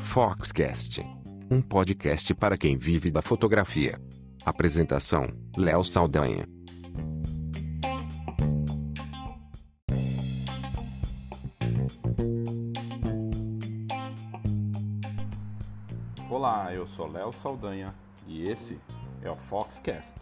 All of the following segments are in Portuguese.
Foxcast, um podcast para quem vive da fotografia. Apresentação: Léo Saldanha. Olá, eu sou Léo Saldanha e esse é o Foxcast.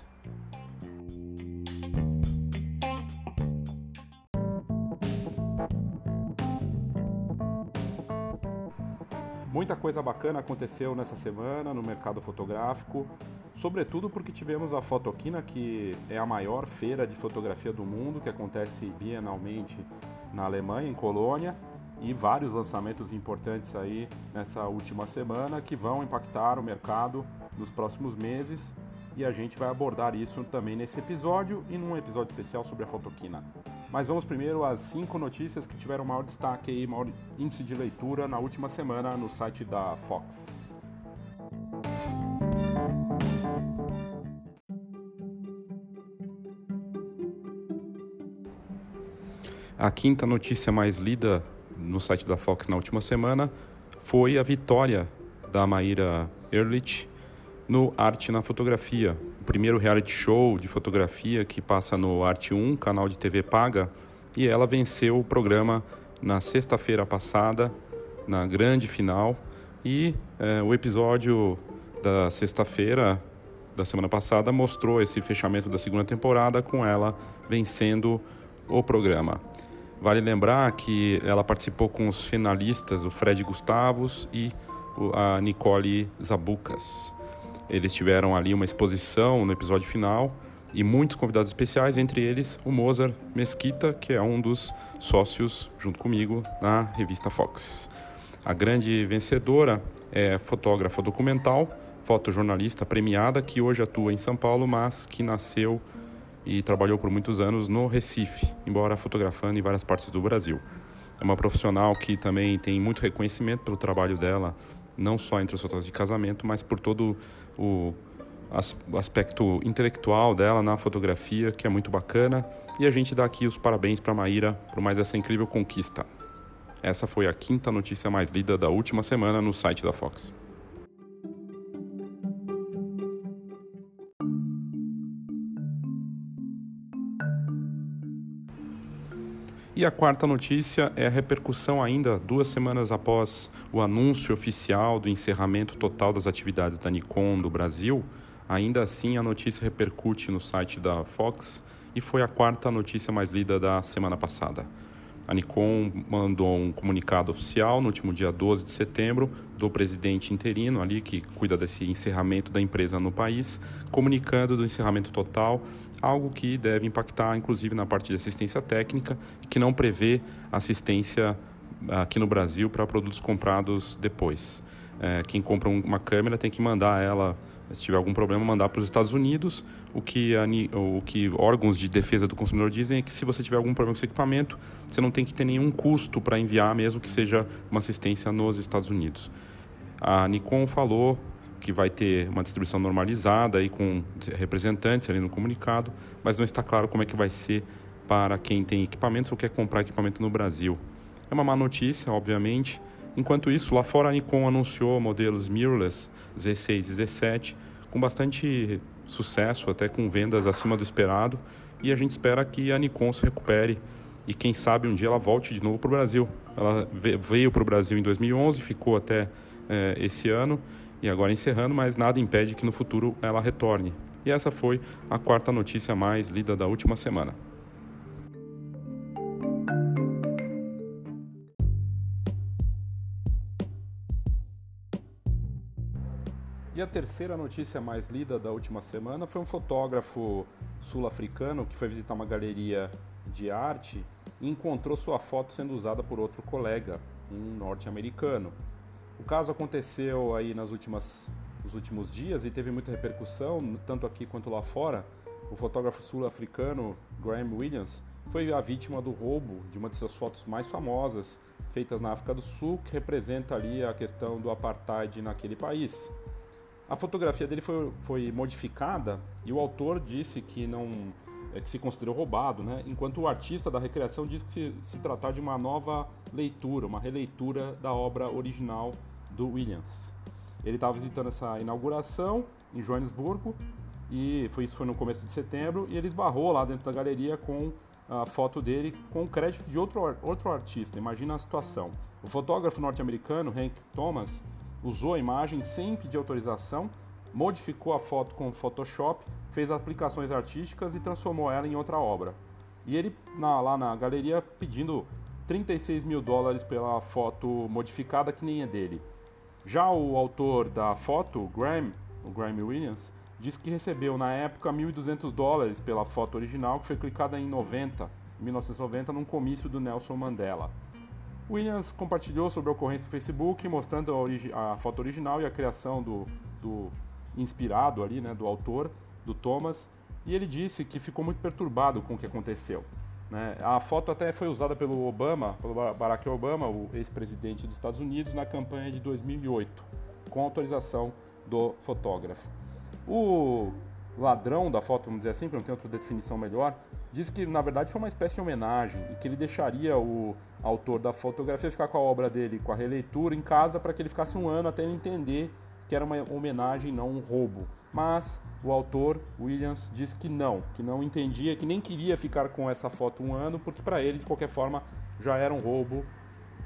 Muita coisa bacana aconteceu nessa semana no mercado fotográfico, sobretudo porque tivemos a Fotoquina, que é a maior feira de fotografia do mundo, que acontece bienalmente na Alemanha, em Colônia, e vários lançamentos importantes aí nessa última semana que vão impactar o mercado nos próximos meses e a gente vai abordar isso também nesse episódio e num episódio especial sobre a Fotoquina. Mas vamos primeiro às cinco notícias que tiveram maior destaque e maior índice de leitura na última semana no site da Fox. A quinta notícia mais lida no site da Fox na última semana foi a vitória da Maíra Ehrlich no Arte na Fotografia, o primeiro reality show de fotografia que passa no Arte 1, canal de TV paga, e ela venceu o programa na sexta-feira passada, na grande final, e é, o episódio da sexta-feira da semana passada mostrou esse fechamento da segunda temporada com ela vencendo o programa. Vale lembrar que ela participou com os finalistas, o Fred Gustavos e a Nicole Zabucas. Eles tiveram ali uma exposição no episódio final e muitos convidados especiais, entre eles o Mozart Mesquita, que é um dos sócios, junto comigo, na revista Fox. A grande vencedora é fotógrafa documental, fotojornalista premiada, que hoje atua em São Paulo, mas que nasceu e trabalhou por muitos anos no Recife, embora fotografando em várias partes do Brasil. É uma profissional que também tem muito reconhecimento pelo trabalho dela, não só entre os fotógrafos de casamento, mas por todo o aspecto intelectual dela na fotografia, que é muito bacana. E a gente dá aqui os parabéns para Maíra por mais essa incrível conquista. Essa foi a quinta notícia mais lida da última semana no site da Fox. E a quarta notícia é a repercussão ainda duas semanas após o anúncio oficial do encerramento total das atividades da Nikon do Brasil. Ainda assim, a notícia repercute no site da Fox e foi a quarta notícia mais lida da semana passada. A Nikon mandou um comunicado oficial no último dia 12 de setembro do presidente interino ali que cuida desse encerramento da empresa no país, comunicando do encerramento total, algo que deve impactar inclusive na parte de assistência técnica, que não prevê assistência aqui no Brasil para produtos comprados depois. É, quem compra uma câmera tem que mandar ela se tiver algum problema, mandar para os Estados Unidos. O que, a, o que órgãos de defesa do consumidor dizem é que se você tiver algum problema com esse equipamento, você não tem que ter nenhum custo para enviar, mesmo que seja uma assistência nos Estados Unidos. A Nikon falou que vai ter uma distribuição normalizada aí com representantes ali no comunicado, mas não está claro como é que vai ser para quem tem equipamentos ou quer comprar equipamento no Brasil. É uma má notícia, obviamente, Enquanto isso, lá fora a Nikon anunciou modelos mirrorless Z6 e Z7 com bastante sucesso, até com vendas acima do esperado, e a gente espera que a Nikon se recupere e quem sabe um dia ela volte de novo para o Brasil. Ela veio para o Brasil em 2011, ficou até é, esse ano e agora encerrando, mas nada impede que no futuro ela retorne. E essa foi a quarta notícia mais lida da última semana. E a terceira notícia mais lida da última semana foi um fotógrafo sul-africano que foi visitar uma galeria de arte e encontrou sua foto sendo usada por outro colega, um norte-americano. O caso aconteceu aí nas últimas, nos últimos dias e teve muita repercussão, tanto aqui quanto lá fora. O fotógrafo sul-africano Graham Williams foi a vítima do roubo de uma de suas fotos mais famosas, feitas na África do Sul, que representa ali a questão do apartheid naquele país. A fotografia dele foi, foi modificada e o autor disse que não, é, que se considerou roubado, né? enquanto o artista da recriação diz que se, se tratar de uma nova leitura, uma releitura da obra original do Williams. Ele estava visitando essa inauguração em Joanesburgo e foi isso foi no começo de setembro e ele esbarrou lá dentro da galeria com a foto dele com crédito de outro, outro artista. Imagina a situação. O fotógrafo norte-americano Hank Thomas usou a imagem sem pedir autorização, modificou a foto com Photoshop, fez aplicações artísticas e transformou ela em outra obra. E ele na, lá na galeria pedindo 36 mil dólares pela foto modificada que nem é dele. Já o autor da foto, Graham, o Graham Williams, disse que recebeu na época 1.200 dólares pela foto original que foi clicada em 90, 1990 num comício do Nelson Mandela. Williams compartilhou sobre a ocorrência no Facebook, mostrando a, a foto original e a criação do, do, inspirado ali, né, do autor, do Thomas, e ele disse que ficou muito perturbado com o que aconteceu. Né? A foto até foi usada pelo Obama, pelo Barack Obama, o ex-presidente dos Estados Unidos, na campanha de 2008, com autorização do fotógrafo. O ladrão da foto, vamos dizer assim, porque não tem outra definição melhor, diz que na verdade foi uma espécie de homenagem e que ele deixaria o autor da fotografia ficar com a obra dele, com a releitura em casa para que ele ficasse um ano até ele entender que era uma homenagem, não um roubo. Mas o autor, Williams, diz que não, que não entendia, que nem queria ficar com essa foto um ano, porque para ele, de qualquer forma, já era um roubo.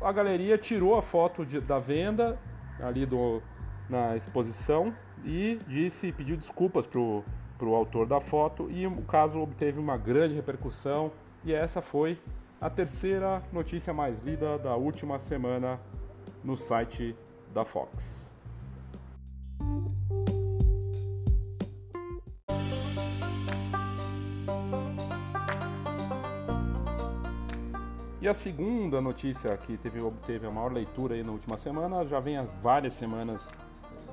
A galeria tirou a foto de, da venda ali do, na exposição e disse, pediu desculpas para o autor da foto e o caso obteve uma grande repercussão e essa foi a terceira notícia mais lida da última semana no site da Fox. E a segunda notícia que teve, obteve a maior leitura aí na última semana, já vem há várias semanas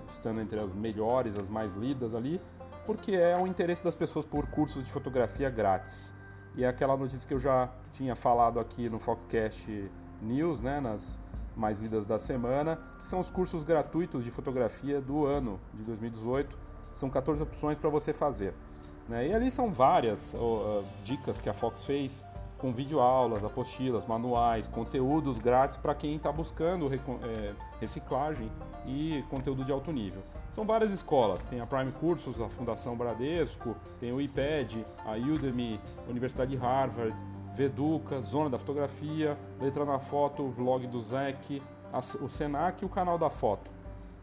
estando entre as melhores, as mais lidas ali, porque é o interesse das pessoas por cursos de fotografia grátis. E é aquela notícia que eu já tinha falado aqui no Foxcast News, né, nas mais lidas da semana, que são os cursos gratuitos de fotografia do ano de 2018. São 14 opções para você fazer. Né? E ali são várias uh, dicas que a Fox fez com videoaulas, apostilas, manuais, conteúdos grátis para quem está buscando é, reciclagem e conteúdo de alto nível. São várias escolas, tem a Prime Cursos, a Fundação Bradesco, tem o IPED, a Udemy, Universidade de Harvard, Veduca, Zona da Fotografia, Letra na Foto, Vlog do Zec, o Senac e o Canal da Foto.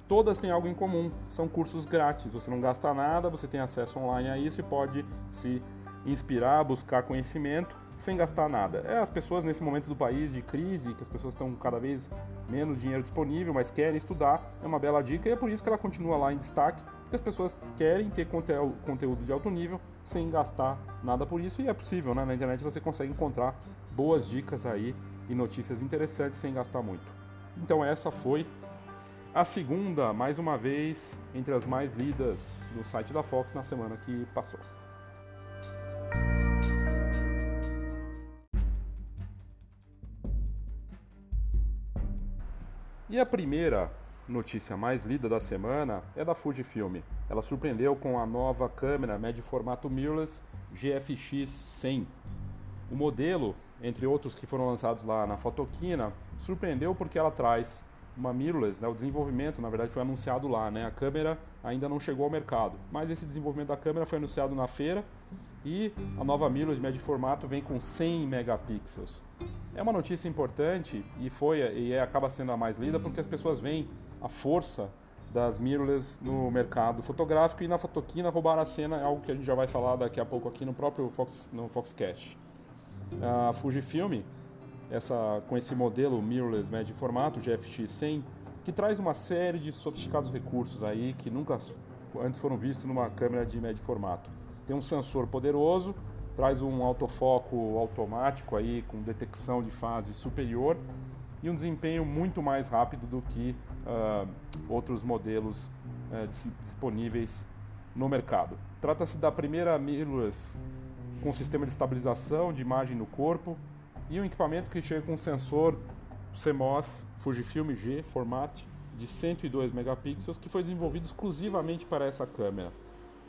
Todas têm algo em comum, são cursos grátis, você não gasta nada, você tem acesso online a isso e pode se inspirar, buscar conhecimento sem gastar nada. É as pessoas nesse momento do país de crise, que as pessoas estão cada vez menos dinheiro disponível, mas querem estudar, é uma bela dica e é por isso que ela continua lá em destaque, porque as pessoas querem ter conteúdo de alto nível sem gastar nada por isso e é possível, né? Na internet você consegue encontrar boas dicas aí e notícias interessantes sem gastar muito. Então essa foi a segunda, mais uma vez, entre as mais lidas no site da Fox na semana que passou. E a primeira notícia mais lida da semana é da Fujifilm. Ela surpreendeu com a nova câmera médio formato mirrorless GFX 100. O modelo, entre outros que foram lançados lá na Fotoquina, surpreendeu porque ela traz uma mirrorless, né? o desenvolvimento na verdade foi anunciado lá, né? a câmera ainda não chegou ao mercado, mas esse desenvolvimento da câmera foi anunciado na feira e a nova mirrorless médio formato vem com 100 megapixels. É uma notícia importante e foi e é, acaba sendo a mais lida porque as pessoas veem a força das mirrorless no mercado fotográfico e na fotoquina roubar a cena é algo que a gente já vai falar daqui a pouco aqui no próprio Fox, no Foxcast. A Fujifilm, essa, com esse modelo mirrorless médio formato, GFX 100, que traz uma série de sofisticados recursos aí que nunca antes foram vistos numa câmera de médio formato. Tem um sensor poderoso, traz um autofoco automático aí com detecção de fase superior e um desempenho muito mais rápido do que uh, outros modelos uh, disponíveis no mercado. Trata-se da primeira mirrorless com sistema de estabilização de imagem no corpo e um equipamento que chega com um sensor CMOS Fujifilm G Format de 102 megapixels que foi desenvolvido exclusivamente para essa câmera.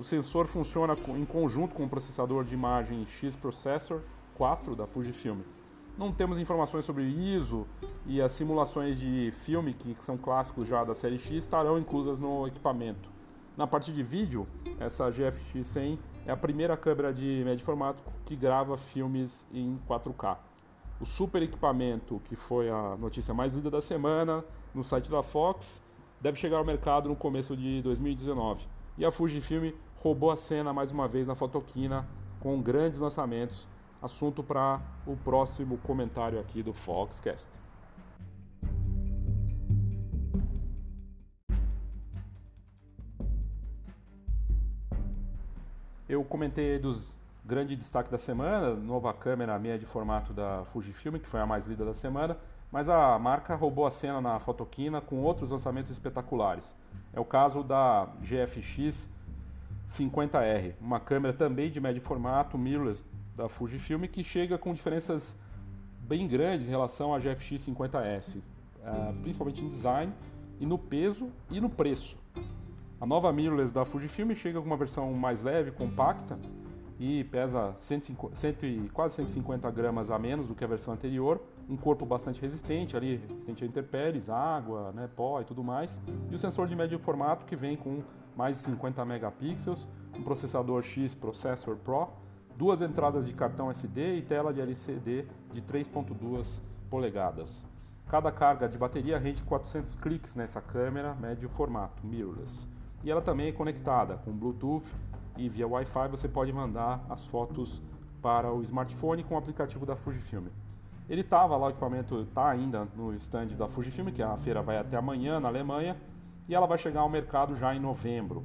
O sensor funciona em conjunto com o processador de imagem X Processor 4 da Fujifilm. Não temos informações sobre ISO e as simulações de filme, que são clássicos já da série X, estarão inclusas no equipamento. Na parte de vídeo, essa GFX 100 é a primeira câmera de médio formato que grava filmes em 4K. O super equipamento, que foi a notícia mais lida da semana no site da Fox, deve chegar ao mercado no começo de 2019. E a Fujifilm roubou a cena mais uma vez na Fotoquina com grandes lançamentos. Assunto para o próximo comentário aqui do Foxcast. Eu comentei dos grandes destaques da semana, nova câmera meia de formato da Fujifilm, que foi a mais lida da semana, mas a marca roubou a cena na Fotoquina com outros lançamentos espetaculares. É o caso da GFX 50R, uma câmera também de médio formato, mirrorless, da Fujifilm, que chega com diferenças bem grandes em relação à GFX 50S, eh, principalmente em design e no peso e no preço. A nova mirrorless da Fujifilm chega com uma versão mais leve, compacta e pesa 150, 100, quase 150 gramas a menos do que a versão anterior. Um corpo bastante resistente, ali resistente a intempéries, água, né, pó e tudo mais. E o sensor de médio formato que vem com mais de 50 megapixels, um processador X Processor Pro, duas entradas de cartão SD e tela de LCD de 3.2 polegadas. Cada carga de bateria rende 400 cliques nessa câmera médio formato mirrorless. E ela também é conectada com Bluetooth e via Wi-Fi você pode mandar as fotos para o smartphone com o aplicativo da Fujifilm. Ele estava lá, o equipamento está ainda no stand da Fujifilm, que a feira vai até amanhã na Alemanha, e ela vai chegar ao mercado já em novembro.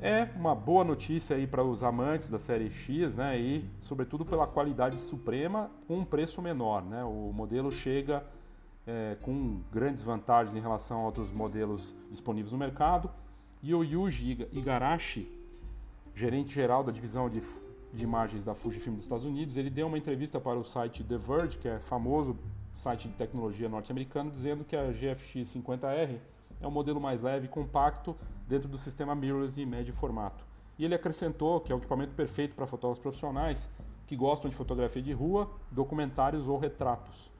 É uma boa notícia aí para os amantes da série X, né? E sobretudo pela qualidade suprema com um preço menor, né? O modelo chega é, com grandes vantagens em relação a outros modelos disponíveis no mercado e o Yuji Igarashi, gerente geral da divisão de, de imagens da Fujifilm dos Estados Unidos, ele deu uma entrevista para o site The Verge, que é famoso site de tecnologia norte-americano, dizendo que a GFX 50R é um modelo mais leve e compacto dentro do sistema mirrorless e médio formato. E ele acrescentou que é o equipamento perfeito para fotógrafos profissionais que gostam de fotografia de rua, documentários ou retratos.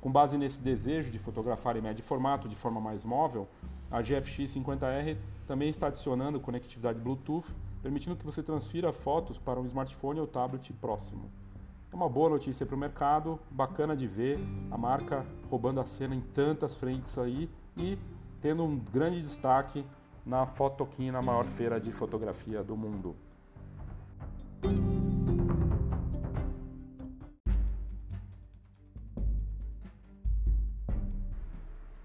Com base nesse desejo de fotografar em médio formato de forma mais móvel, a GFX 50R também está adicionando conectividade Bluetooth, permitindo que você transfira fotos para um smartphone ou tablet próximo. É uma boa notícia para o mercado, bacana de ver a marca roubando a cena em tantas frentes aí e tendo um grande destaque na Fotoquina, a maior feira de fotografia do mundo.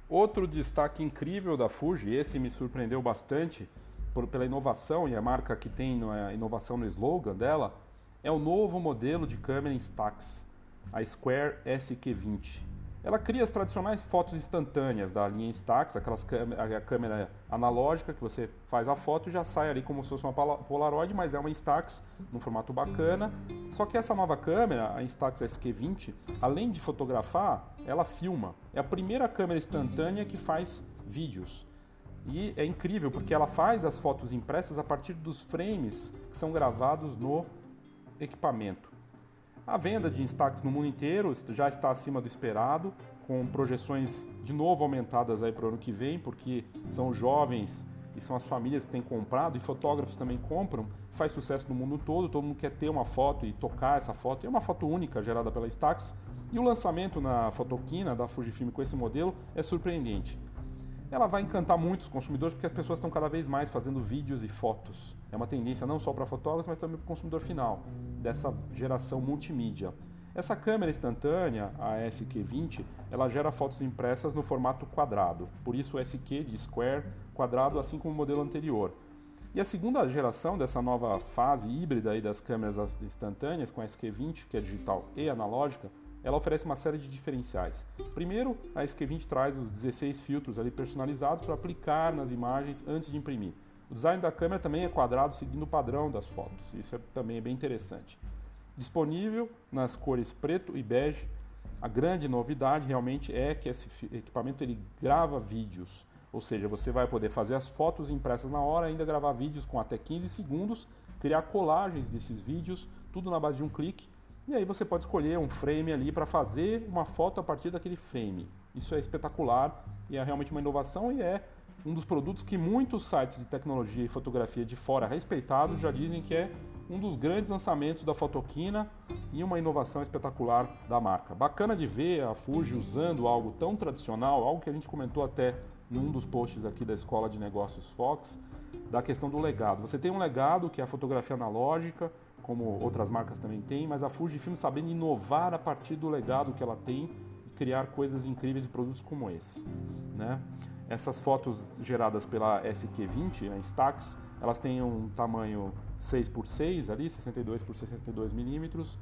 Outro destaque incrível da Fuji, esse me surpreendeu bastante por, pela inovação e a marca que tem a inovação no slogan dela, é o novo modelo de câmera Instax, a Square SQ20. Ela cria as tradicionais fotos instantâneas da linha Instax, aquelas câmera, a câmera analógica que você faz a foto e já sai ali como se fosse uma Polaroid, mas é uma Instax num formato bacana. Só que essa nova câmera, a Instax SQ20, além de fotografar, ela filma. É a primeira câmera instantânea que faz vídeos. E é incrível porque ela faz as fotos impressas a partir dos frames que são gravados no equipamento. A venda de Instax no mundo inteiro já está acima do esperado, com projeções de novo aumentadas aí para o ano que vem, porque são jovens e são as famílias que têm comprado e fotógrafos também compram, faz sucesso no mundo todo, todo mundo quer ter uma foto e tocar essa foto. É uma foto única gerada pela Instax e o lançamento na Fotoquina da Fujifilm com esse modelo é surpreendente ela vai encantar muitos consumidores porque as pessoas estão cada vez mais fazendo vídeos e fotos. É uma tendência não só para fotógrafos, mas também para o consumidor final, dessa geração multimídia. Essa câmera instantânea, a SQ20, ela gera fotos impressas no formato quadrado, por isso SQ de square quadrado, assim como o modelo anterior. E a segunda geração dessa nova fase híbrida aí das câmeras instantâneas com a SQ20, que é digital e analógica, ela oferece uma série de diferenciais. Primeiro, a SQ20 traz os 16 filtros ali personalizados para aplicar nas imagens antes de imprimir. O design da câmera também é quadrado, seguindo o padrão das fotos. Isso é, também é bem interessante. Disponível nas cores preto e bege. A grande novidade realmente é que esse equipamento ele grava vídeos. Ou seja, você vai poder fazer as fotos impressas na hora, ainda gravar vídeos com até 15 segundos, criar colagens desses vídeos, tudo na base de um clique. E aí você pode escolher um frame ali para fazer uma foto a partir daquele frame. Isso é espetacular e é realmente uma inovação e é um dos produtos que muitos sites de tecnologia e fotografia de fora respeitados já dizem que é um dos grandes lançamentos da Fotoquina e uma inovação espetacular da marca. Bacana de ver a Fuji usando algo tão tradicional, algo que a gente comentou até num dos posts aqui da Escola de Negócios Fox, da questão do legado. Você tem um legado que é a fotografia analógica, como outras marcas também têm, mas a Fujifilm sabendo inovar a partir do legado que ela tem e criar coisas incríveis e produtos como esse. Né? Essas fotos geradas pela SQ20, a Instax, elas têm um tamanho 6 por 6 ali, 62 por 62 milímetros.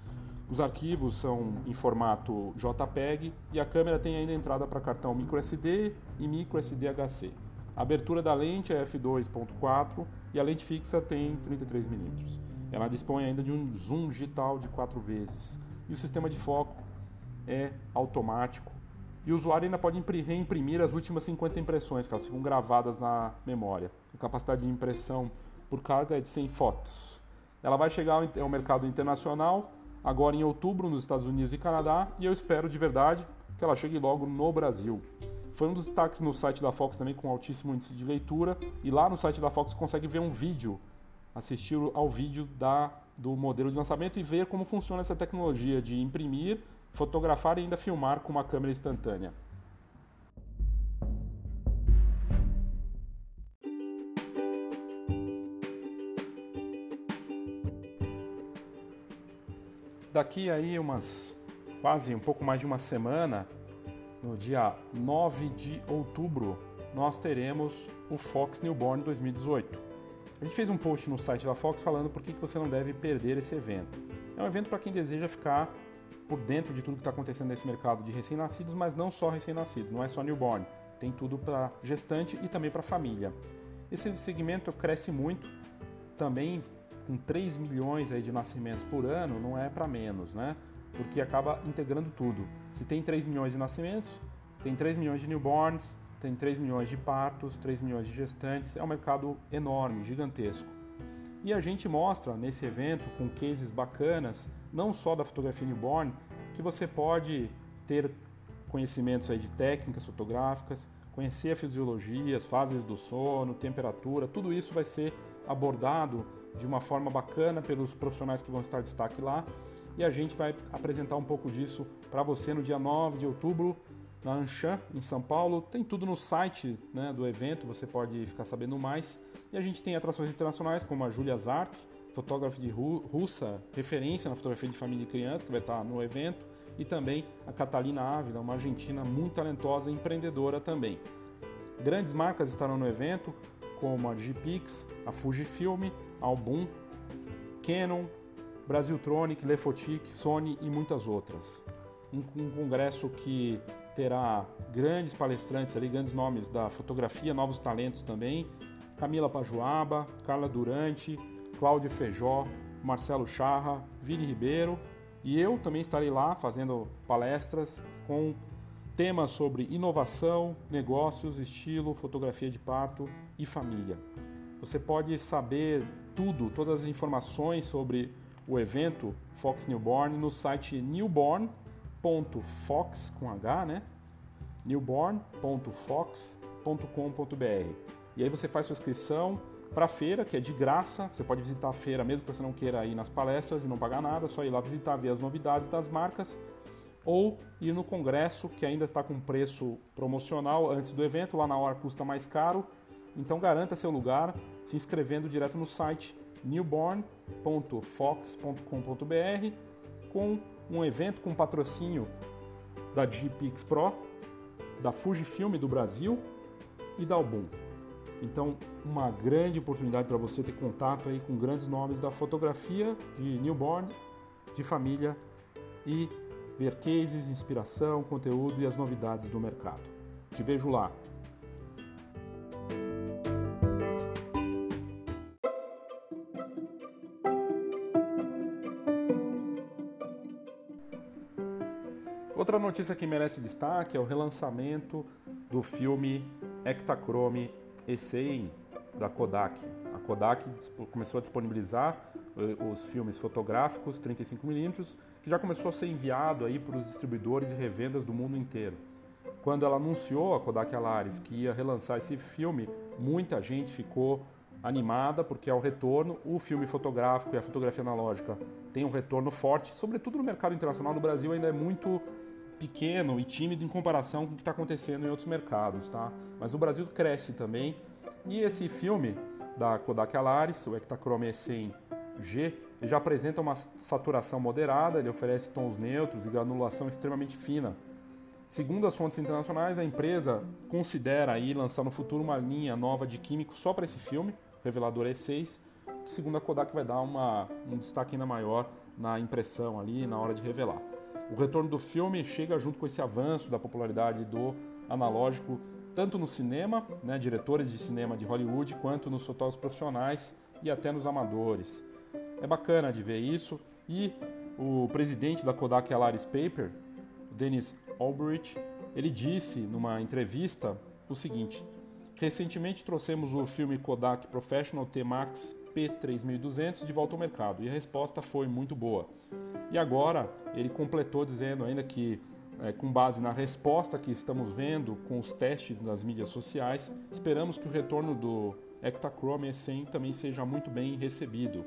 Os arquivos são em formato JPEG e a câmera tem ainda entrada para cartão microSD e microSD HC. A abertura da lente é f2.4 e a lente fixa tem 33 milímetros. Ela dispõe ainda de um zoom digital de 4 vezes. E o sistema de foco é automático. E o usuário ainda pode reimprimir as últimas 50 impressões, que elas ficam gravadas na memória. A capacidade de impressão por carga é de 100 fotos. Ela vai chegar ao mercado internacional agora em outubro nos Estados Unidos e Canadá e eu espero de verdade que ela chegue logo no Brasil. Foi um dos destaques no site da Fox também com altíssimo índice de leitura e lá no site da Fox você consegue ver um vídeo, assistir ao vídeo da, do modelo de lançamento e ver como funciona essa tecnologia de imprimir, fotografar e ainda filmar com uma câmera instantânea. Daqui aí umas quase um pouco mais de uma semana, no dia 9 de outubro, nós teremos o Fox Newborn 2018. A gente fez um post no site da Fox falando por que você não deve perder esse evento. É um evento para quem deseja ficar por dentro de tudo que está acontecendo nesse mercado de recém-nascidos, mas não só recém-nascidos, não é só newborn, tem tudo para gestante e também para família. Esse segmento cresce muito, também com 3 milhões aí de nascimentos por ano, não é para menos, né? Porque acaba integrando tudo. Se tem 3 milhões de nascimentos, tem 3 milhões de newborns, tem 3 milhões de partos, 3 milhões de gestantes, é um mercado enorme, gigantesco. E a gente mostra nesse evento com cases bacanas, não só da fotografia newborn, que você pode ter conhecimentos aí de técnicas fotográficas, conhecer a fisiologia, as fases do sono, temperatura, tudo isso vai ser abordado de uma forma bacana pelos profissionais que vão estar destaque lá. E a gente vai apresentar um pouco disso para você no dia 9 de outubro na Anshan, em São Paulo. Tem tudo no site né, do evento, você pode ficar sabendo mais. E a gente tem atrações internacionais como a Julia Zark, fotógrafa de russa, referência na fotografia de família e criança, que vai estar no evento. E também a Catalina Ávila, uma argentina muito talentosa e empreendedora também. Grandes marcas estarão no evento, como a Gpix, a Fujifilm, Album, Canon, Brasiltronic, Lefotic, Sony e muitas outras. Um, congresso que terá grandes palestrantes ali, grandes nomes da fotografia, novos talentos também. Camila Pajuaba, Carla Durante, Cláudio Feijó, Marcelo Charra, Vini Ribeiro e eu também estarei lá fazendo palestras com temas sobre inovação, negócios, estilo, fotografia de parto e família. Você pode saber tudo, todas as informações sobre o evento Fox Newborn no site newborn.fox com H, né? newborn.fox.com.br. E aí você faz sua inscrição para a feira, que é de graça. Você pode visitar a feira mesmo que você não queira ir nas palestras e não pagar nada, é só ir lá visitar, ver as novidades das marcas ou ir no congresso que ainda está com preço promocional antes do evento, lá na hora custa mais caro. Então garanta seu lugar se inscrevendo direto no site newborn.fox.com.br com um evento com patrocínio da GPix Pro, da Fujifilm do Brasil e da Album. Então, uma grande oportunidade para você ter contato aí com grandes nomes da fotografia de newborn, de família e ver cases, inspiração, conteúdo e as novidades do mercado. Te vejo lá. Outra notícia que merece destaque é o relançamento do filme Ektachrome E100 da Kodak. A Kodak começou a disponibilizar eh, os filmes fotográficos 35mm, que já começou a ser enviado aí para os distribuidores e revendas do mundo inteiro. Quando ela anunciou a Kodak Alaris que ia relançar esse filme, muita gente ficou animada porque é o retorno. O filme fotográfico e a fotografia analógica tem um retorno forte, sobretudo no mercado internacional. No Brasil ainda é muito pequeno e tímido em comparação com o que está acontecendo em outros mercados, tá? Mas no Brasil cresce também. E esse filme da Kodak Alaris, o Ektachrome E100G, ele já apresenta uma saturação moderada, ele oferece tons neutros e granulação extremamente fina. Segundo as fontes internacionais, a empresa considera aí lançar no futuro uma linha nova de químicos só para esse filme, revelador E6, que segundo a Kodak vai dar uma, um destaque ainda maior na impressão ali, na hora de revelar. O retorno do filme chega junto com esse avanço da popularidade do analógico, tanto no cinema, né, diretores de cinema de Hollywood, quanto nos fotógrafos profissionais e até nos amadores. É bacana de ver isso e o presidente da Kodak Alaris Paper, Dennis Albright, ele disse numa entrevista o seguinte: Recentemente trouxemos o filme Kodak Professional T-Max P3200 de volta ao mercado e a resposta foi muito boa. E agora ele completou dizendo ainda que, é, com base na resposta que estamos vendo com os testes nas mídias sociais, esperamos que o retorno do Ektachrome E100 também seja muito bem recebido.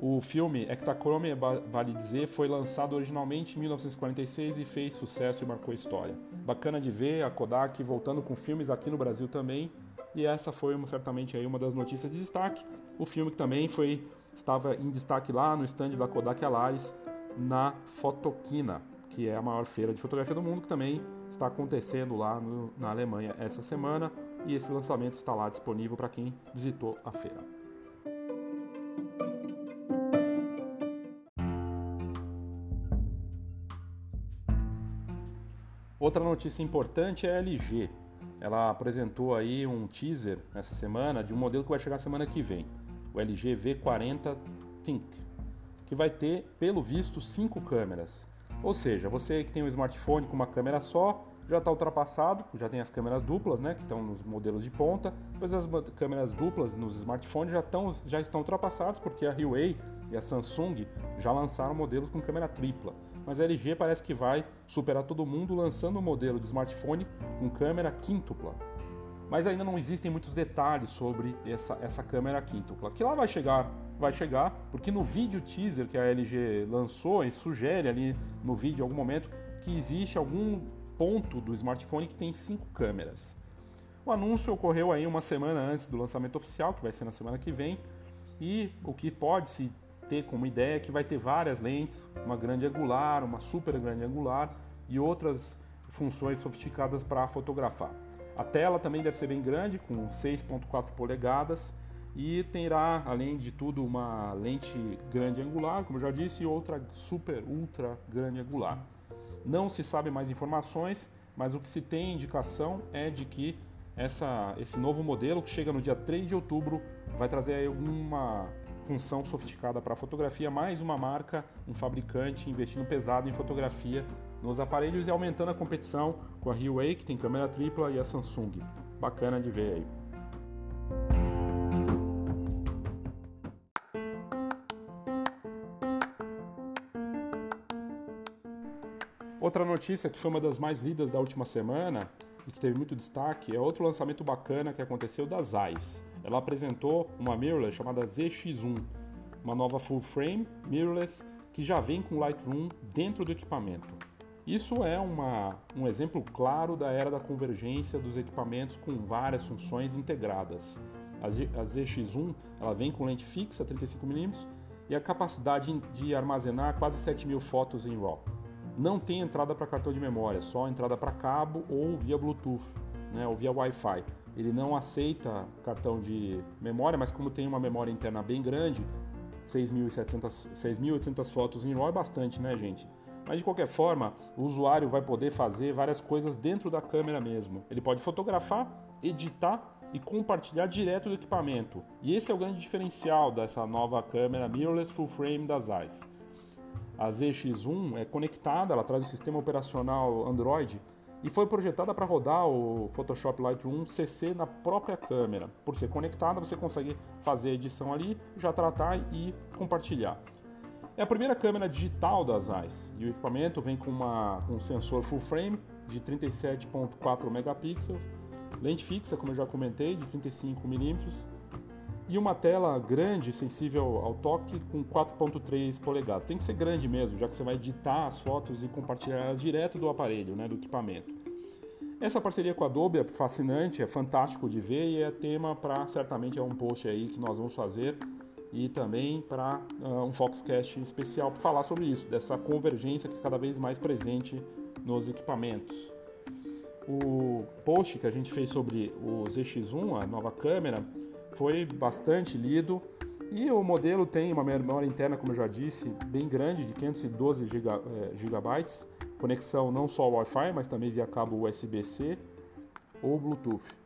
O filme Ektachrome, vale dizer, foi lançado originalmente em 1946 e fez sucesso e marcou história. Bacana de ver a Kodak voltando com filmes aqui no Brasil também, e essa foi certamente aí uma das notícias de destaque. O filme que também foi estava em destaque lá no stand da Kodak Alaris na Fotoquina, que é a maior feira de fotografia do mundo, que também está acontecendo lá no, na Alemanha essa semana e esse lançamento está lá disponível para quem visitou a feira. Outra notícia importante é a LG. Ela apresentou aí um teaser essa semana de um modelo que vai chegar semana que vem o LG V40 Think, que vai ter, pelo visto, cinco câmeras. Ou seja, você que tem um smartphone com uma câmera só já está ultrapassado, já tem as câmeras duplas, né, que estão nos modelos de ponta. Depois as câmeras duplas nos smartphones já, estão, já estão ultrapassadas porque a Huawei e a Samsung já lançaram modelos com câmera tripla. Mas a LG parece que vai superar todo mundo lançando um modelo de smartphone com câmera quíntupla mas ainda não existem muitos detalhes sobre essa, essa câmera quíntupla. Que lá vai chegar, vai chegar, porque no vídeo teaser que a LG lançou, e sugere ali no vídeo em algum momento que existe algum ponto do smartphone que tem cinco câmeras. O anúncio ocorreu aí uma semana antes do lançamento oficial, que vai ser na semana que vem, e o que pode se ter como ideia é que vai ter várias lentes, uma grande angular, uma super grande angular e outras funções sofisticadas para fotografar. A tela também deve ser bem grande, com 6.4 polegadas, e terá, além de tudo, uma lente grande angular, como já disse, e outra super ultra grande angular. Não se sabe mais informações, mas o que se tem indicação é de que essa, esse novo modelo, que chega no dia 3 de outubro, vai trazer alguma função sofisticada para a fotografia, mais uma marca, um fabricante investindo pesado em fotografia nos aparelhos e aumentando a competição com a Huawei, que tem câmera tripla, e a Samsung. Bacana de ver aí. Outra notícia que foi uma das mais lidas da última semana e que teve muito destaque é outro lançamento bacana que aconteceu da Zeiss. Ela apresentou uma mirrorless chamada ZX1, uma nova full frame mirrorless que já vem com Lightroom dentro do equipamento. Isso é uma, um exemplo claro da era da convergência dos equipamentos com várias funções integradas. A, a ZX1 ela vem com lente fixa 35mm e a capacidade de armazenar quase 7.000 fotos em RAW. Não tem entrada para cartão de memória, só entrada para cabo ou via Bluetooth, né, ou via Wi-Fi. Ele não aceita cartão de memória, mas como tem uma memória interna bem grande, 6.800 fotos em RAW é bastante, né, gente? Mas de qualquer forma, o usuário vai poder fazer várias coisas dentro da câmera mesmo. Ele pode fotografar, editar e compartilhar direto do equipamento. E esse é o grande diferencial dessa nova câmera mirrorless full frame das Zeiss. A ZX1 é conectada, ela traz o sistema operacional Android e foi projetada para rodar o Photoshop Lightroom CC na própria câmera. Por ser conectada, você consegue fazer a edição ali, já tratar e compartilhar. É a primeira câmera digital da Zeiss e o equipamento vem com, uma, com um sensor full frame de 37.4 megapixels, lente fixa, como eu já comentei, de 35 milímetros e uma tela grande, sensível ao toque, com 4.3 polegadas. Tem que ser grande mesmo, já que você vai editar as fotos e compartilhar direto do aparelho, né, do equipamento. Essa parceria com a Adobe é fascinante, é fantástico de ver e é tema para certamente é um post aí que nós vamos fazer e também para uh, um Foxcast especial para falar sobre isso, dessa convergência que é cada vez mais presente nos equipamentos. O post que a gente fez sobre o ZX1, a nova câmera, foi bastante lido e o modelo tem uma memória interna, como eu já disse, bem grande, de 512 GB, gigabytes, conexão não só Wi-Fi, mas também via cabo USB-C ou Bluetooth.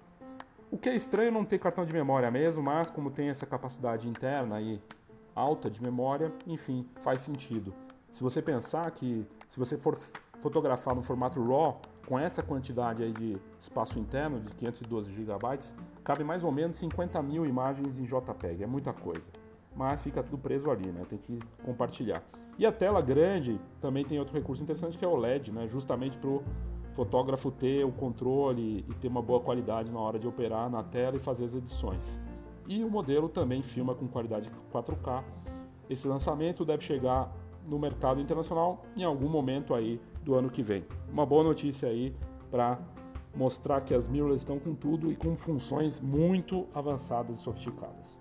O que é estranho não ter cartão de memória mesmo, mas como tem essa capacidade interna e alta de memória, enfim, faz sentido. Se você pensar que se você for fotografar no formato RAW, com essa quantidade aí de espaço interno de 512 GB, cabe mais ou menos 50 mil imagens em JPEG, é muita coisa. Mas fica tudo preso ali, né? Tem que compartilhar. E a tela grande também tem outro recurso interessante que é o LED, né? Justamente para fotógrafo ter o controle e ter uma boa qualidade na hora de operar na tela e fazer as edições. E o modelo também filma com qualidade 4K. Esse lançamento deve chegar no mercado internacional em algum momento aí do ano que vem. Uma boa notícia aí para mostrar que as mirrorless estão com tudo e com funções muito avançadas e sofisticadas.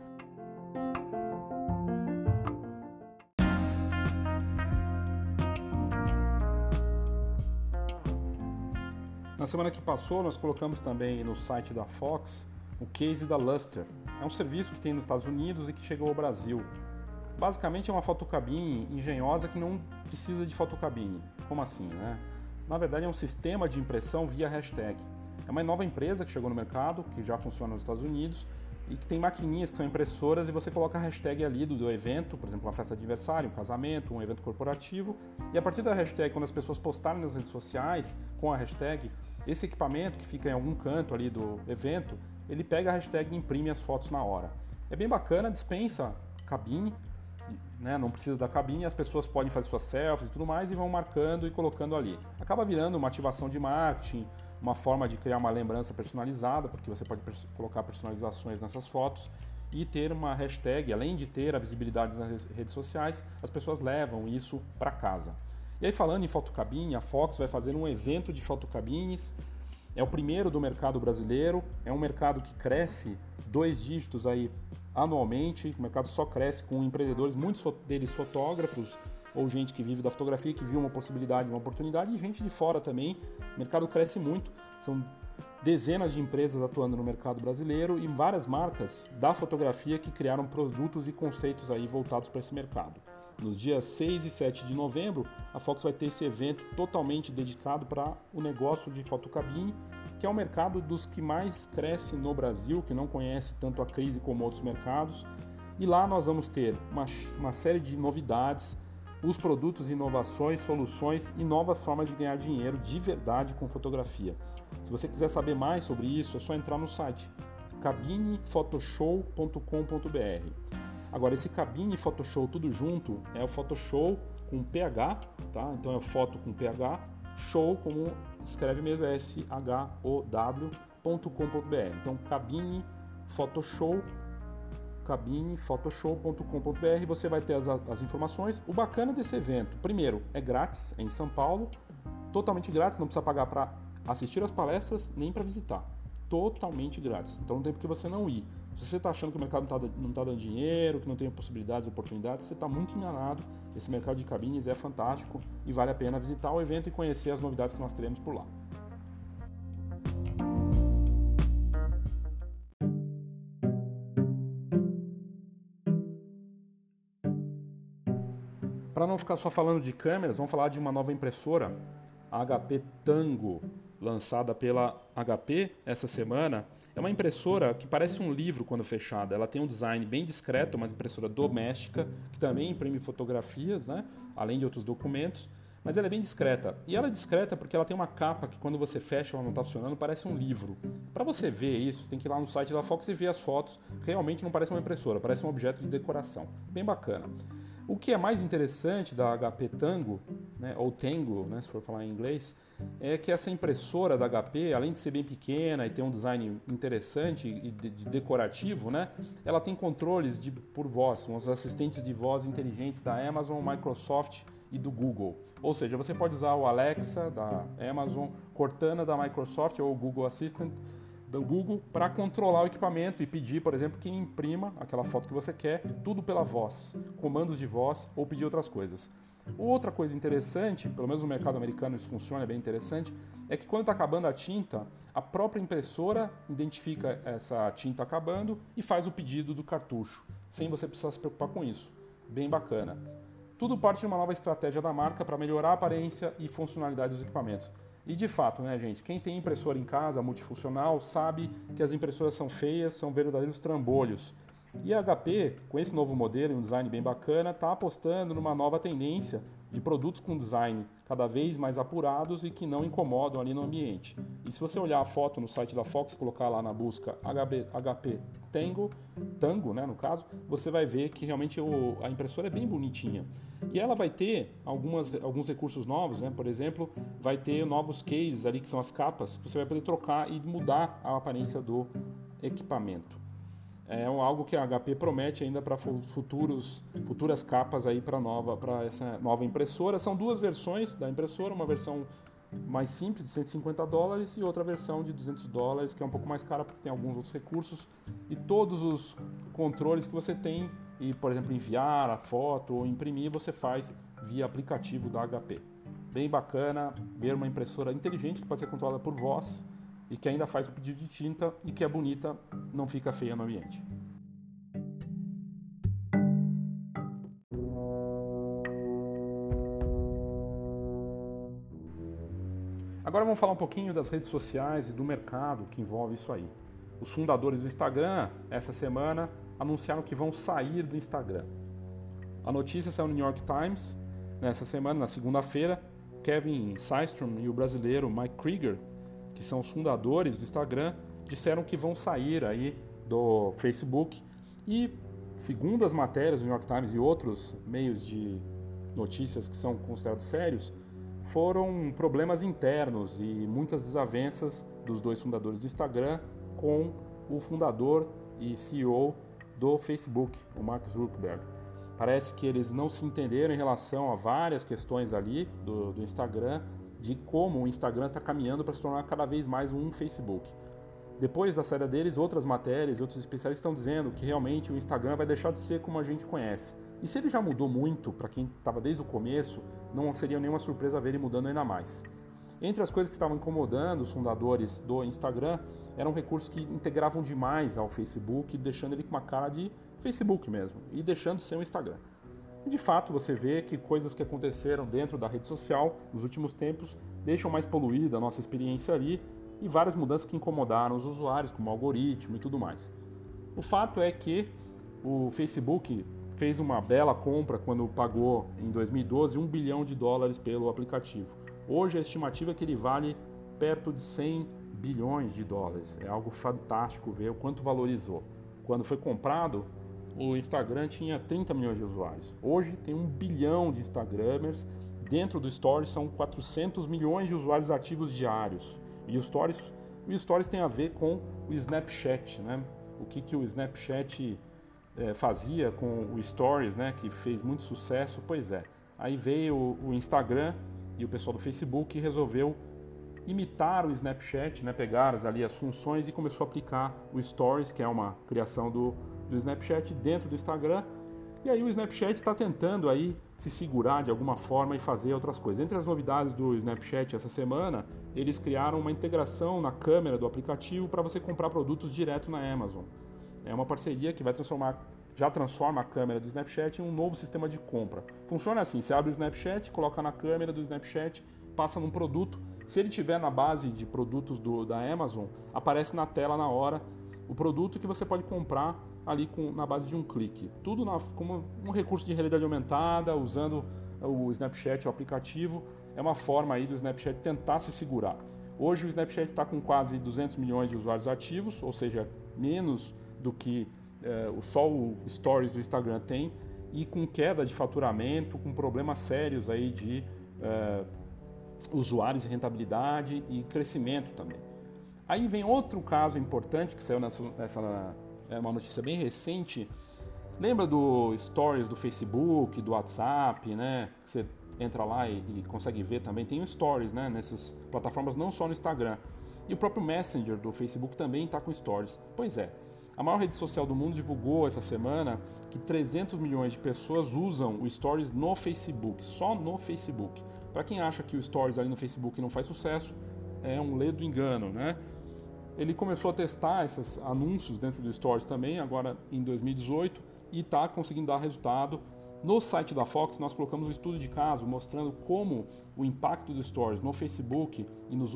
Na semana que passou, nós colocamos também no site da Fox o case da Luster. É um serviço que tem nos Estados Unidos e que chegou ao Brasil. Basicamente é uma fotocabine engenhosa que não precisa de fotocabine. Como assim, né? Na verdade é um sistema de impressão via hashtag. É uma nova empresa que chegou no mercado, que já funciona nos Estados Unidos e que tem maquininhas que são impressoras e você coloca a hashtag ali do, do evento, por exemplo, uma festa de aniversário, um casamento, um evento corporativo. E a partir da hashtag, quando as pessoas postarem nas redes sociais com a hashtag, esse equipamento que fica em algum canto ali do evento, ele pega a hashtag e imprime as fotos na hora. É bem bacana, dispensa cabine, né, não precisa da cabine, as pessoas podem fazer suas selfies e tudo mais e vão marcando e colocando ali. Acaba virando uma ativação de marketing, uma forma de criar uma lembrança personalizada, porque você pode colocar personalizações nessas fotos e ter uma hashtag, além de ter a visibilidade nas redes sociais, as pessoas levam isso para casa. E aí falando em fotocabine, a Fox vai fazer um evento de fotocabines. É o primeiro do mercado brasileiro, é um mercado que cresce dois dígitos aí anualmente. O mercado só cresce com empreendedores, muitos deles fotógrafos ou gente que vive da fotografia, que viu uma possibilidade, uma oportunidade, e gente de fora também. O mercado cresce muito, são dezenas de empresas atuando no mercado brasileiro e várias marcas da fotografia que criaram produtos e conceitos aí voltados para esse mercado. Nos dias 6 e 7 de novembro, a Fox vai ter esse evento totalmente dedicado para o negócio de fotocabine que é o mercado dos que mais cresce no Brasil, que não conhece tanto a crise como outros mercados. E lá nós vamos ter uma, uma série de novidades, os produtos, inovações, soluções e novas formas de ganhar dinheiro de verdade com fotografia. Se você quiser saber mais sobre isso, é só entrar no site cabinefotoshow.com.br. Agora, esse cabine Photoshop tudo junto é o Photoshop com PH, tá? Então é foto com PH, show como escreve mesmo é show.com.br. Então, cabine Photoshop, cabinephotoshop.com.br, você vai ter as, as informações. O bacana desse evento, primeiro, é grátis, é em São Paulo, totalmente grátis, não precisa pagar para assistir as palestras nem para visitar. Totalmente grátis. Então não tem por que você não ir. Se você está achando que o mercado não está tá dando dinheiro, que não tem possibilidades e oportunidades, você está muito enganado. Esse mercado de cabines é fantástico e vale a pena visitar o evento e conhecer as novidades que nós teremos por lá. Para não ficar só falando de câmeras, vamos falar de uma nova impressora, a HP Tango, lançada pela HP essa semana é uma impressora que parece um livro quando fechada. Ela tem um design bem discreto, uma impressora doméstica que também imprime fotografias, né? além de outros documentos. Mas ela é bem discreta. E ela é discreta porque ela tem uma capa que quando você fecha ela não está funcionando, parece um livro. Para você ver isso, você tem que ir lá no site da Fox e ver as fotos. Realmente não parece uma impressora, parece um objeto de decoração. Bem bacana. O que é mais interessante da HP Tango, né, ou Tango, né, se for falar em inglês, é que essa impressora da HP, além de ser bem pequena e ter um design interessante e de, de decorativo, né, ela tem controles de, por voz, uns assistentes de voz inteligentes da Amazon, Microsoft e do Google. Ou seja, você pode usar o Alexa da Amazon, Cortana da Microsoft ou o Google Assistant do Google para controlar o equipamento e pedir, por exemplo, que imprima aquela foto que você quer, tudo pela voz, comandos de voz ou pedir outras coisas. Outra coisa interessante, pelo menos no mercado americano isso funciona é bem interessante, é que quando está acabando a tinta, a própria impressora identifica essa tinta acabando e faz o pedido do cartucho, sem você precisar se preocupar com isso. Bem bacana. Tudo parte de uma nova estratégia da marca para melhorar a aparência e funcionalidade dos equipamentos. E de fato, né, gente, quem tem impressora em casa multifuncional sabe que as impressoras são feias, são verdadeiros trambolhos. E a HP, com esse novo modelo e um design bem bacana, está apostando numa nova tendência de produtos com design cada vez mais apurados e que não incomodam ali no ambiente. E se você olhar a foto no site da Fox, colocar lá na busca HP, HP Tango, Tango, né, no caso, você vai ver que realmente o, a impressora é bem bonitinha. E ela vai ter algumas, alguns recursos novos, né? por exemplo, vai ter novos cases ali que são as capas que você vai poder trocar e mudar a aparência do equipamento é algo que a HP promete ainda para futuros futuras capas aí para nova para essa nova impressora. São duas versões da impressora uma versão mais simples de 150 dólares e outra versão de 200 dólares que é um pouco mais cara porque tem alguns outros recursos. E todos os controles que você tem e por exemplo enviar a foto ou imprimir você faz via aplicativo da HP bem bacana ver uma impressora inteligente que pode ser controlada por voz e que ainda faz o pedido de tinta e que é bonita, não fica feia no ambiente. Agora vamos falar um pouquinho das redes sociais e do mercado que envolve isso aí. Os fundadores do Instagram, essa semana, anunciaram que vão sair do Instagram. A notícia saiu no New York Times nessa semana, na segunda-feira. Kevin Systrom e o brasileiro Mike Krieger que são os fundadores do Instagram, disseram que vão sair aí do Facebook e segundo as matérias do New York Times e outros meios de notícias que são considerados sérios, foram problemas internos e muitas desavenças dos dois fundadores do Instagram com o fundador e CEO do Facebook, o Mark Zuckerberg. Parece que eles não se entenderam em relação a várias questões ali do, do Instagram de como o Instagram está caminhando para se tornar cada vez mais um Facebook. Depois da saída deles, outras matérias e outros especialistas estão dizendo que realmente o Instagram vai deixar de ser como a gente conhece. E se ele já mudou muito para quem estava desde o começo, não seria nenhuma surpresa ver ele mudando ainda mais. Entre as coisas que estavam incomodando os fundadores do Instagram eram recursos que integravam demais ao Facebook, deixando ele com uma cara de Facebook mesmo e deixando de ser um Instagram. E de fato você vê que coisas que aconteceram dentro da rede social nos últimos tempos deixam mais poluída a nossa experiência ali e várias mudanças que incomodaram os usuários, como algoritmo e tudo mais. O fato é que o Facebook fez uma bela compra quando pagou em 2012 um bilhão de dólares pelo aplicativo. Hoje a estimativa é que ele vale perto de 100 bilhões de dólares. É algo fantástico ver o quanto valorizou. Quando foi comprado, o Instagram tinha 30 milhões de usuários. Hoje tem um bilhão de Instagramers. Dentro do Stories são 400 milhões de usuários ativos diários. E o Stories, o Stories tem a ver com o Snapchat, né? O que, que o Snapchat é, fazia com o Stories, né? Que fez muito sucesso. Pois é. Aí veio o, o Instagram e o pessoal do Facebook resolveu imitar o Snapchat, né? Pegar ali as funções e começou a aplicar o Stories, que é uma criação do do Snapchat dentro do Instagram. E aí o Snapchat está tentando aí se segurar de alguma forma e fazer outras coisas. Entre as novidades do Snapchat essa semana, eles criaram uma integração na câmera do aplicativo para você comprar produtos direto na Amazon. É uma parceria que vai transformar, já transforma a câmera do Snapchat em um novo sistema de compra. Funciona assim: você abre o Snapchat, coloca na câmera do Snapchat, passa num produto. Se ele tiver na base de produtos do, da Amazon, aparece na tela na hora o produto que você pode comprar ali com, na base de um clique. Tudo na, como um recurso de realidade aumentada, usando o Snapchat, o aplicativo, é uma forma aí do Snapchat tentar se segurar. Hoje o Snapchat está com quase 200 milhões de usuários ativos, ou seja, menos do que é, só o Stories do Instagram tem, e com queda de faturamento, com problemas sérios aí de é, usuários e rentabilidade e crescimento também. Aí vem outro caso importante que saiu nessa, nessa é uma notícia bem recente. Lembra do Stories do Facebook, do WhatsApp, né? Você entra lá e, e consegue ver também. Tem o Stories, né? Nessas plataformas, não só no Instagram. E o próprio Messenger do Facebook também está com Stories. Pois é, a maior rede social do mundo divulgou essa semana que 300 milhões de pessoas usam o Stories no Facebook, só no Facebook. Para quem acha que o Stories ali no Facebook não faz sucesso, é um ledo engano, né? Ele começou a testar esses anúncios dentro do Stories também, agora em 2018, e está conseguindo dar resultado. No site da Fox, nós colocamos um estudo de caso mostrando como o impacto do Stories no Facebook e nos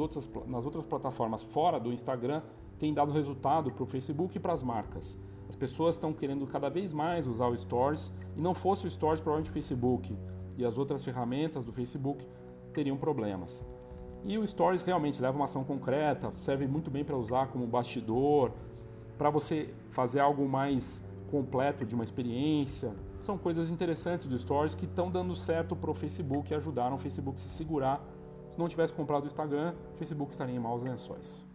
nas outras plataformas fora do Instagram tem dado resultado para o Facebook e para as marcas. As pessoas estão querendo cada vez mais usar o Stories e não fosse o Stories, provavelmente o Facebook e as outras ferramentas do Facebook teriam problemas. E o Stories realmente leva uma ação concreta, serve muito bem para usar como bastidor, para você fazer algo mais completo de uma experiência. São coisas interessantes do Stories que estão dando certo para o Facebook e ajudaram o Facebook a se segurar. Se não tivesse comprado o Instagram, o Facebook estaria em maus lençóis.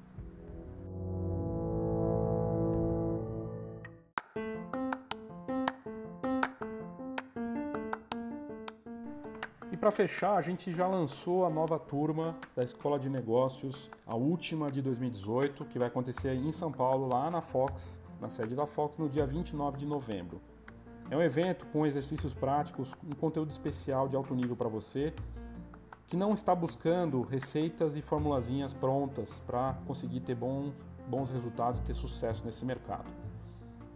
Para fechar, a gente já lançou a nova turma da Escola de Negócios, a última de 2018, que vai acontecer em São Paulo, lá na Fox, na sede da Fox, no dia 29 de novembro. É um evento com exercícios práticos, um conteúdo especial de alto nível para você, que não está buscando receitas e formulazinhas prontas para conseguir ter bons, bons resultados e ter sucesso nesse mercado.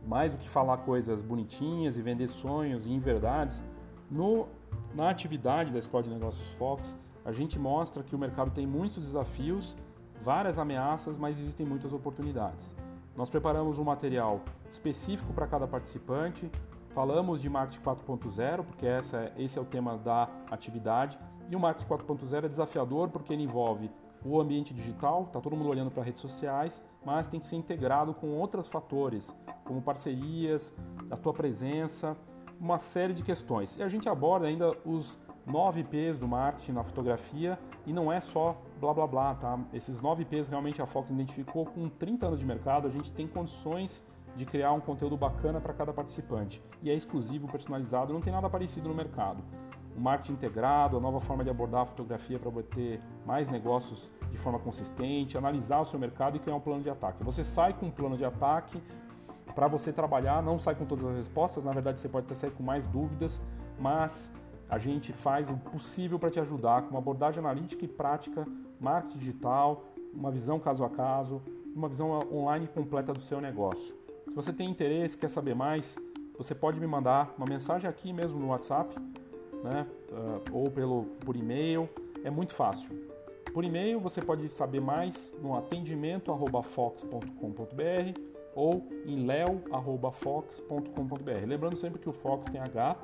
Mais do que falar coisas bonitinhas e vender sonhos e inverdades, no na atividade da Escola de Negócios Fox, a gente mostra que o mercado tem muitos desafios, várias ameaças, mas existem muitas oportunidades. Nós preparamos um material específico para cada participante, falamos de marketing 4.0, porque essa, é, esse é o tema da atividade, e o marketing 4.0 é desafiador porque ele envolve o ambiente digital, está todo mundo olhando para redes sociais, mas tem que ser integrado com outros fatores, como parcerias, a tua presença, uma série de questões. E a gente aborda ainda os nove P's do marketing na fotografia e não é só blá blá blá, tá? Esses nove P's realmente a Fox identificou com 30 anos de mercado, a gente tem condições de criar um conteúdo bacana para cada participante. E é exclusivo, personalizado, não tem nada parecido no mercado. O marketing integrado, a nova forma de abordar a fotografia para obter mais negócios de forma consistente, analisar o seu mercado e criar um plano de ataque. Você sai com um plano de ataque para você trabalhar, não sai com todas as respostas, na verdade você pode até sair com mais dúvidas, mas a gente faz o possível para te ajudar com uma abordagem analítica e prática, marketing digital, uma visão caso a caso, uma visão online completa do seu negócio. Se você tem interesse, quer saber mais, você pode me mandar uma mensagem aqui mesmo no WhatsApp, né? Uh, ou pelo, por e-mail, é muito fácil. Por e-mail você pode saber mais no atendimento@fox.com.br ou em leo@fox.com.br. Lembrando sempre que o Fox tem H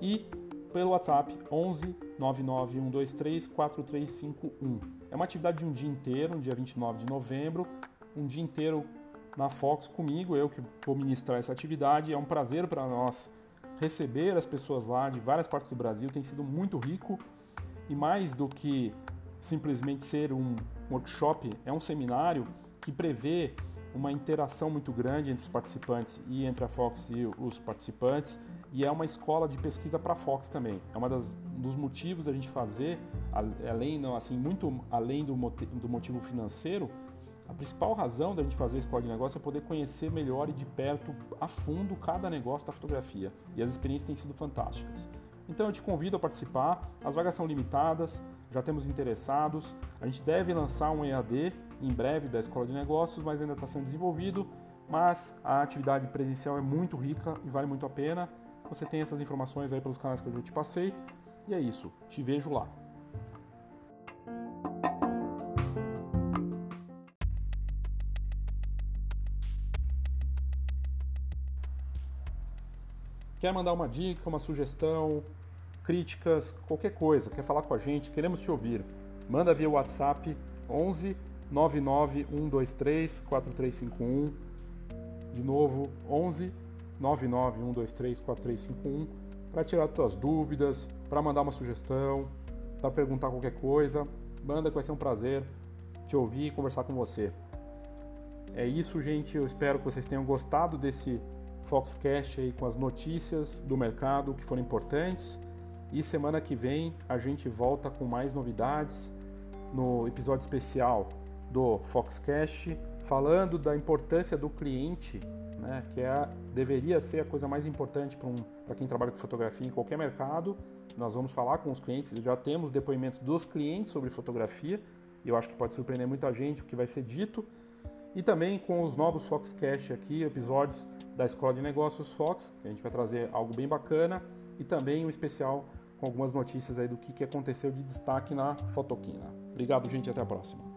e pelo WhatsApp 11 99123 4351. É uma atividade de um dia inteiro, no dia 29 de novembro, um dia inteiro na Fox comigo, eu que vou ministrar essa atividade. É um prazer para nós receber as pessoas lá de várias partes do Brasil, tem sido muito rico e mais do que simplesmente ser um workshop, é um seminário que prevê uma interação muito grande entre os participantes e entre a Fox e os participantes e é uma escola de pesquisa para a Fox também. É das dos motivos da gente fazer, além não assim muito além do, do motivo financeiro, a principal razão da gente fazer a escola de negócio é poder conhecer melhor e de perto, a fundo, cada negócio da fotografia. E as experiências têm sido fantásticas. Então eu te convido a participar. As vagas são limitadas, já temos interessados. A gente deve lançar um EAD em breve da Escola de Negócios, mas ainda está sendo desenvolvido. Mas a atividade presencial é muito rica e vale muito a pena. Você tem essas informações aí pelos canais que eu já te passei. E é isso. Te vejo lá. Quer mandar uma dica, uma sugestão, críticas, qualquer coisa, quer falar com a gente, queremos te ouvir. Manda via WhatsApp 11 99 123 4351. De novo, 11 99 123 4351 para tirar suas dúvidas, para mandar uma sugestão, para perguntar qualquer coisa. Manda que vai ser um prazer te ouvir e conversar com você. É isso, gente. Eu espero que vocês tenham gostado desse Foxcast aí com as notícias do mercado que foram importantes. E semana que vem a gente volta com mais novidades no episódio especial do Foxcast, falando da importância do cliente, né, que é, deveria ser a coisa mais importante para um, quem trabalha com fotografia em qualquer mercado. Nós vamos falar com os clientes, já temos depoimentos dos clientes sobre fotografia, e eu acho que pode surpreender muita gente o que vai ser dito. E também com os novos Foxcast aqui, episódios da Escola de Negócios Fox, que a gente vai trazer algo bem bacana, e também um especial com algumas notícias aí do que, aconteceu de destaque na Fotoquina. Obrigado, gente, até a próxima.